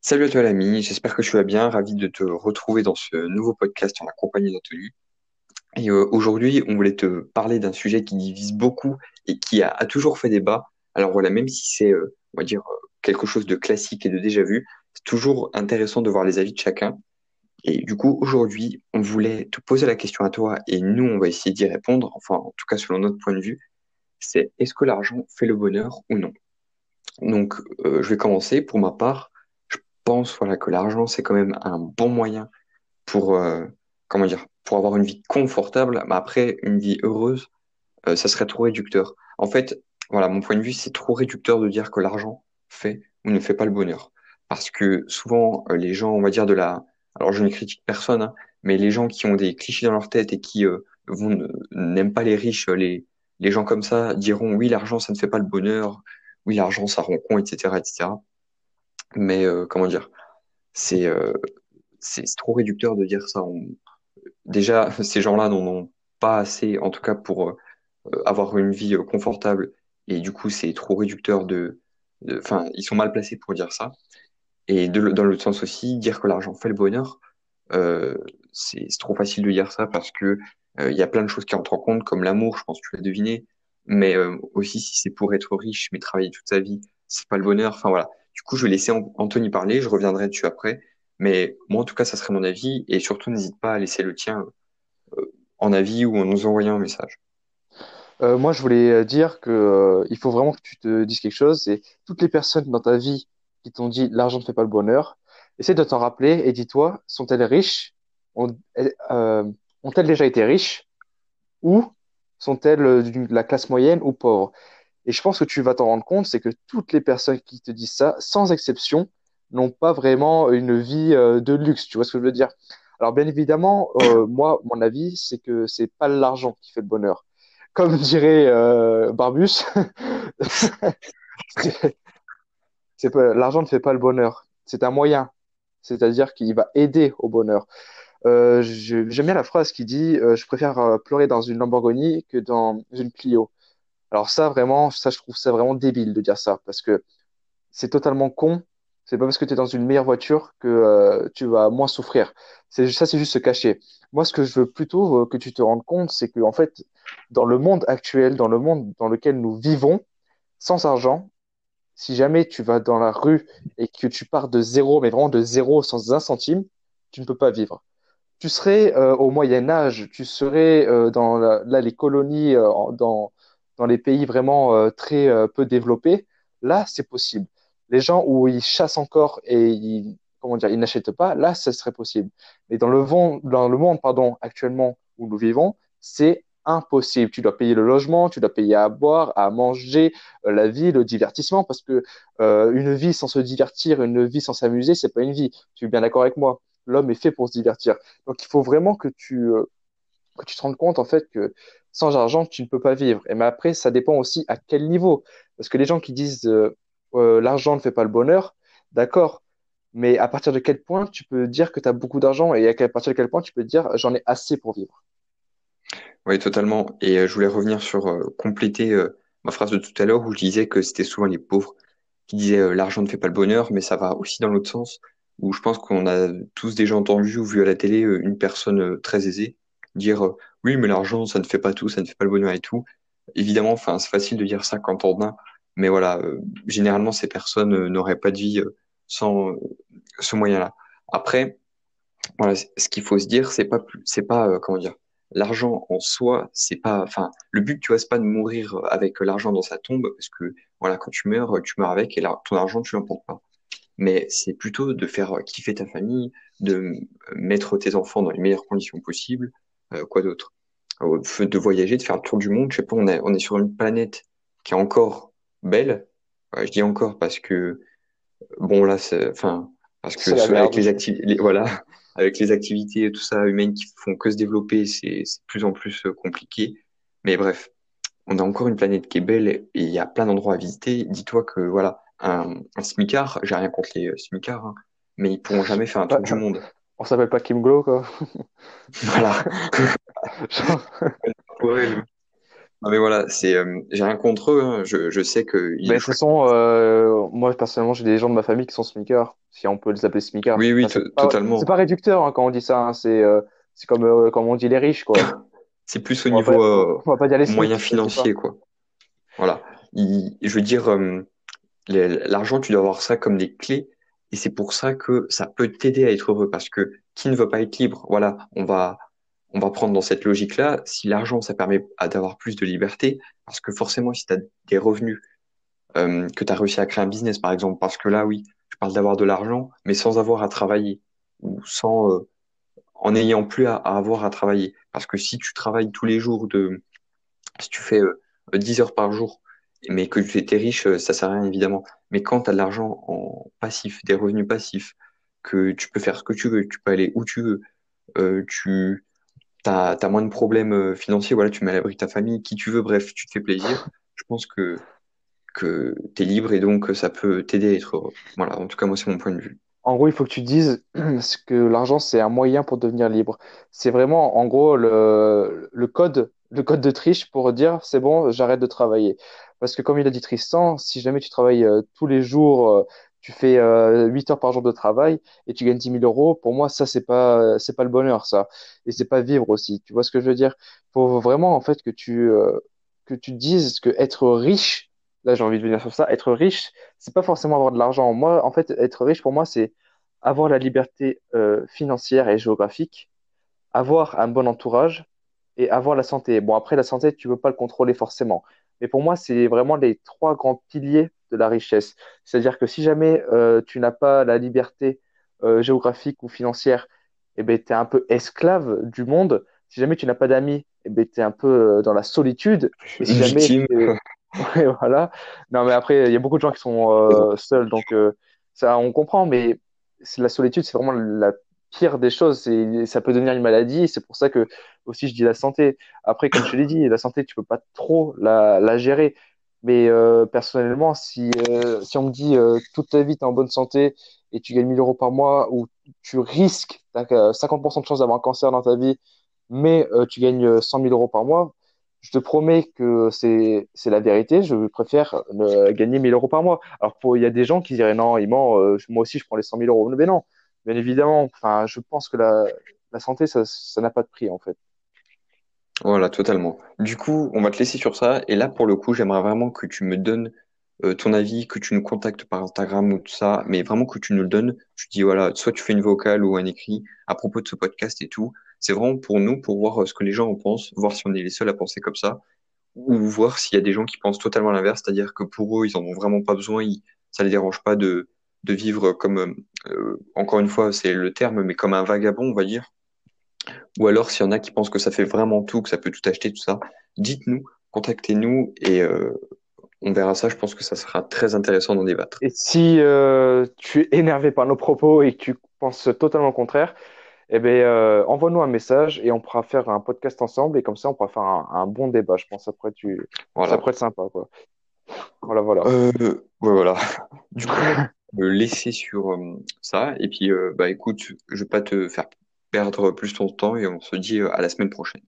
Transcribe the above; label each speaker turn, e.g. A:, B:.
A: Salut à toi l'ami, j'espère que tu vas bien, ravi de te retrouver dans ce nouveau podcast en la compagnie d'Anthony. Et euh, aujourd'hui, on voulait te parler d'un sujet qui divise beaucoup et qui a, toujours fait débat. Alors voilà, même si c'est, euh, on va dire, euh, quelque chose de classique et de déjà vu, c'est toujours intéressant de voir les avis de chacun. Et du coup, aujourd'hui, on voulait te poser la question à toi et nous, on va essayer d'y répondre, enfin, en tout cas, selon notre point de vue, c'est est-ce que l'argent fait le bonheur ou non? Donc, euh, je vais commencer. Pour ma part, voilà, que l'argent, c'est quand même un bon moyen pour, euh, comment dire, pour avoir une vie confortable. Mais après, une vie heureuse, euh, ça serait trop réducteur. En fait, voilà, mon point de vue, c'est trop réducteur de dire que l'argent fait ou ne fait pas le bonheur. Parce que souvent, euh, les gens, on va dire de la... Alors, je ne critique personne, hein, mais les gens qui ont des clichés dans leur tête et qui vont n'aiment pas les riches, les, les gens comme ça diront, oui, l'argent, ça ne fait pas le bonheur oui, l'argent, ça rend con, etc., etc. Mais euh, comment dire, c'est euh, c'est trop réducteur de dire ça. Déjà, ces gens-là n'en ont pas assez, en tout cas pour euh, avoir une vie confortable, et du coup, c'est trop réducteur de, enfin, ils sont mal placés pour dire ça. Et de, dans l'autre sens aussi, dire que l'argent fait le bonheur, c'est trop facile de dire ça parce que il y a plein de choses qui entrent en compte, comme l'amour, je pense que tu l'as deviné, mais aussi si c'est pour être riche mais travailler toute sa vie, c'est pas le bonheur. Enfin voilà. Du coup, je vais laisser An- Anthony parler, je reviendrai dessus après. Mais moi, en tout cas, ça serait mon avis, et surtout, n'hésite pas à laisser le tien euh, en avis ou en nous envoyant un message.
B: Euh, moi, je voulais euh, dire que euh, il faut vraiment que tu te dises quelque chose. C'est toutes les personnes dans ta vie qui t'ont dit l'argent ne fait pas le bonheur. Essaie de t'en rappeler et dis-toi, sont-elles riches? Ont, elles- ont-elles déjà été riches? Ou sont-elles de la classe moyenne ou pauvre? Et je pense que tu vas t'en rendre compte, c'est que toutes les personnes qui te disent ça, sans exception, n'ont pas vraiment une vie euh, de luxe. Tu vois ce que je veux dire? Alors, bien évidemment, euh, moi, mon avis, c'est que c'est pas l'argent qui fait le bonheur. Comme dirait euh, Barbus, l'argent ne fait pas le bonheur. C'est un moyen. C'est-à-dire qu'il va aider au bonheur. J'aime bien la phrase qui dit Je préfère pleurer dans une Lamborghini que dans une Clio. Alors ça, vraiment, ça, je trouve ça vraiment débile de dire ça, parce que c'est totalement con. C'est pas parce que tu es dans une meilleure voiture que euh, tu vas moins souffrir. C'est, ça, c'est juste se cacher. Moi, ce que je veux plutôt euh, que tu te rendes compte, c'est que, en fait, dans le monde actuel, dans le monde dans lequel nous vivons, sans argent, si jamais tu vas dans la rue et que tu pars de zéro, mais vraiment de zéro sans un centime, tu ne peux pas vivre tu serais euh, au Moyen Âge, tu serais euh, dans la- là les colonies euh, dans dans les pays vraiment euh, très euh, peu développés, là c'est possible. Les gens où ils chassent encore et ils comment dire, ils n'achètent pas, là ça serait possible. Mais dans le monde, pardon actuellement où nous vivons, c'est impossible. Tu dois payer le logement, tu dois payer à boire, à manger, euh, la vie, le divertissement, parce que une vie sans se divertir, une vie sans s'amuser, c'est pas une vie. Tu es bien d'accord avec moi? L'homme est fait pour se divertir. Donc, il faut vraiment que tu, que tu te rendes compte, en fait, que sans argent, tu ne peux pas vivre. Et mais après, ça dépend aussi à quel niveau. Parce que les gens qui disent euh, euh, l'argent ne fait pas le bonheur, d'accord. Mais à partir de quel point tu peux dire que tu as beaucoup d'argent et à partir de quel point tu peux dire j'en ai assez pour vivre?
A: Oui, totalement. Et euh, je voulais revenir sur compléter ma phrase de tout à l'heure où je disais que c'était souvent les pauvres qui disaient l'argent ne fait pas le bonheur, mais ça va aussi dans l'autre sens, où je pense qu'on a tous déjà entendu ou vu à la télé une personne très aisée dire euh, oui, mais l'argent, ça ne fait pas tout, ça ne fait pas le bonheur et tout. Évidemment, enfin, c'est facile de dire ça quand on a, mais voilà, euh, généralement, ces personnes euh, n'auraient pas de vie sans ce moyen-là. Après, voilà, ce qu'il faut se dire, c'est pas c'est pas, comment dire, l'argent en soi, c'est pas, enfin, le but, tu vois, c'est pas de mourir avec l'argent dans sa tombe, parce que, voilà, quand tu meurs, tu meurs avec, et ton argent, tu l'emportes pas. Mais c'est plutôt de faire kiffer ta famille, de mettre tes enfants dans les meilleures conditions possibles, quoi d'autre? Euh, de voyager, de faire le tour du monde, je sais pas, on est, on est sur une planète qui est encore belle, Ouais, je dis encore parce que Bon, là, c'est, enfin, parce que ce- avec les activités, voilà, avec les activités et tout ça humaines qui font que se développer, c'est c'est de plus en plus euh, compliqué. Mais bref, on a encore une planète qui est belle et il y a plein d'endroits à visiter. Dis-toi que, voilà, un, un smicard, j'ai rien contre les euh, smicards, hein, mais ils pourront jamais faire un
B: Ouais,
A: tour du monde.
B: On s'appelle pas Kim Glow, quoi.
A: Voilà.
B: Genre,
A: Ouais, Non, mais voilà, c'est, euh, j'ai rien contre eux. hein. Je, je sais qu'ils
B: Mais de toute façon, euh, moi personnellement, j'ai des gens de ma famille qui sont smicards, si on peut les appeler smicards.
A: Oui, oui,
B: Enfin, c'est
A: to-
B: pas, c'est
A: totalement.
B: pas réducteur hein, quand on dit ça, hein, c'est euh, c'est comme, euh, comme on dit les riches, quoi.
A: C'est plus au
B: On va pas,
A: niveau euh,
B: on va pas dire les
A: moyen
B: pas.
A: financier, quoi. Voilà. Il- je veux dire, euh, les- l'argent, tu dois avoir ça comme des clés, et c'est pour ça que ça peut t'aider à être heureux, parce que qui ne veut pas être libre? Voilà, on va, on va prendre dans cette logique-là. Si l'argent, ça permet d'avoir plus de liberté, parce que forcément, si tu as des revenus, euh, que tu as réussi à créer un business, par exemple, parce que là, oui, je parle d'avoir de l'argent, mais sans avoir à travailler, ou sans, euh, en n'ayant plus à, avoir à travailler. Parce que si tu travailles tous les jours de, si tu fais euh, 10 heures par jour, mais que tu étais riche, euh, ça sert à rien évidemment. Mais quand tu as de l'argent en passif, des revenus passifs, que tu peux faire ce que tu veux, tu peux aller où tu veux, euh, tu t'as moins de problèmes euh, financiers, voilà, tu mets à l'abri ta famille, qui tu veux, bref, tu te fais plaisir. Je pense que, que tu es libre et donc ça peut t'aider à être heureux. Voilà, en tout cas, moi, c'est mon point de vue.
B: En gros, il faut que tu dises que l'argent, c'est un moyen pour devenir libre. C'est vraiment, en gros, le, le code, le code de triche pour dire, c'est bon, j'arrête de travailler. Parce que comme il a dit Tristan, si jamais tu travailles euh, tous les jours, euh, tu fais euh, 8 heures par jour de travail et tu gagnes dix mille euros, pour moi, ça, c'est pas, c'est pas le bonheur, ça. Et c'est pas vivre aussi. Tu vois ce que je veux dire? Faut vraiment, en fait, que tu, euh, que tu dises que être riche, là, j'ai envie de venir sur ça, être riche, c'est pas forcément avoir de l'argent. Moi, en fait, être riche, pour moi, c'est avoir la liberté euh, financière et géographique, avoir un bon entourage et avoir la santé. Bon, après, la santé, tu peux pas le contrôler forcément. Mais pour moi, c'est vraiment les trois grands piliers de la richesse. C'est-à-dire que si jamais euh, tu n'as pas la liberté euh, géographique ou financière, eh ben, tu es un peu esclave du monde. Si jamais tu n'as pas d'amis, eh ben, tu es un peu euh, dans la solitude. Et si jamais Ouais, voilà. Non, mais après, il y a beaucoup de gens qui sont euh, seuls, donc euh, ça, on comprend, mais c'est la solitude, c'est vraiment la pire des choses. Ça peut devenir une maladie, c'est pour ça que aussi je dis la santé. Après, comme je l'ai dit, la santé, tu peux pas trop la, gérer. Mais euh, personnellement, si, euh, si on me dit euh, toute ta vie, tu es en bonne santé et tu gagnes 1000 euros par mois, ou tu risques, tu as 50% de chance d'avoir un cancer dans ta vie, mais tu gagnes euh, 100 000 euros par mois, je te promets que c'est la vérité. Je préfère gagner 1000 euros par mois. Alors, il y a des gens qui diraient non, il ment, moi aussi je prends les 100 000 euros. Mais non, bien évidemment, enfin, je pense que la, santé, ça, n'a pas de prix en fait.
A: voilà, totalement. Du coup, on va te laisser sur ça. Et là, pour le coup, j'aimerais vraiment que tu me donnes euh, ton avis, que tu nous contactes par Instagram ou tout ça, mais vraiment que tu nous le donnes. Je dis, voilà, soit tu fais une vocale ou un écrit à propos de ce podcast et tout. C'est vraiment pour nous, pour voir euh, ce que les gens en pensent, voir si on est les seuls à penser comme ça, ou voir s'il y a des gens qui pensent totalement l'inverse, c'est-à-dire que pour eux, ils en ont vraiment pas besoin, ils, ça les dérange pas de, de vivre comme, euh, encore une fois, c'est le terme, mais comme un vagabond, on va dire. Ou alors, s'il y en a qui pensent que ça fait vraiment tout, que ça peut tout acheter, tout ça, dites-nous, contactez-nous et euh, on verra ça. Je pense que ça sera très intéressant d'en débattre.
B: Et si euh, tu es énervé par nos propos et que tu penses totalement le contraire, eh euh, envoie-nous un message et on pourra faire un podcast ensemble et comme ça, on pourra faire un, un bon débat. Je pense après tu, ça
A: Voilà.
B: pourrait être sympa, quoi. Voilà, voilà.
A: Euh, ouais, voilà. Du coup, me laisser sur euh, ça. Et puis, euh, bah, écoute, je vais pas te faire perdre plus ton temps et on se dit euh, à la semaine prochaine.